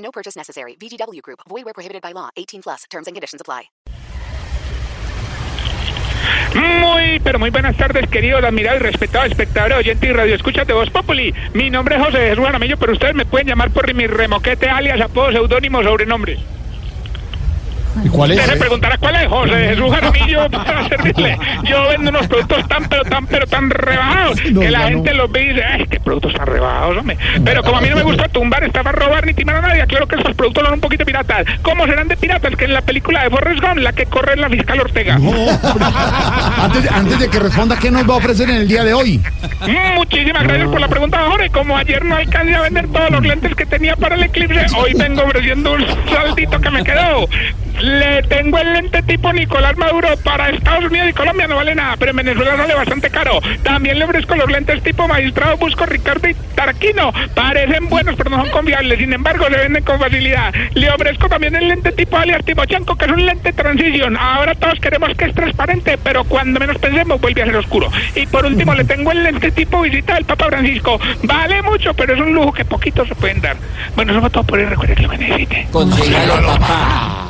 No purchase necessary. VGW Group. Void where prohibited by law. 18 plus. Terms and conditions apply. Muy, pero muy buenas tardes, queridos, admirados respetados espectadores, oyentes y radio escuchas de Voz Populi. Mi nombre es José Jesús Jaramillo, pero ustedes me pueden llamar por mi remoquete, alias, apodo, seudónimo, sobrenombre. ¿Y cuál es? Usted se preguntará cuál es José Jesús Jaramillo para servirle. Yo vendo unos productos tan, pero tan, pero tan rebajados No, que la gente no. los ve y dice, ¡ay, qué productos tan rebajados, hombre! Pero como a mí no me gusta tumbar, estafar, robar ni timar a nadie, claro que esos productos son un poquito piratas. ¿Cómo serán de piratas que en la película de Forrest Gump, la que corre la fiscal Ortega? No, antes, de- antes de que responda, ¿qué nos va a ofrecer en el día de hoy? Mm, Muchísimas gracias por la pregunta, Jorge. Como ayer no alcancé a vender todos los lentes que tenía para el eclipse, hoy vengo ofreciendo un saldito que me quedó. Le tengo el lente tipo Nicolás Maduro para Estados Unidos y Colombia, no vale nada, pero en Venezuela sale bastante caro. También le ofrezco los lentes tipo Magistrado Busco Ricardo y Tarquino. Parecen buenos, pero no son confiables. Sin embargo, se venden con facilidad. Le ofrezco también el lente tipo alias Timochenko, que es un lente transition. Ahora todos queremos que es transparente, pero cuando menos pensemos vuelve a ser oscuro. Y por último, le tengo el lente tipo visita del Papa Francisco. Vale mucho, pero es un lujo que poquitos se pueden dar. Bueno, eso fue todo por hoy. Recuerde que lo que necesite. Consígalo, papá.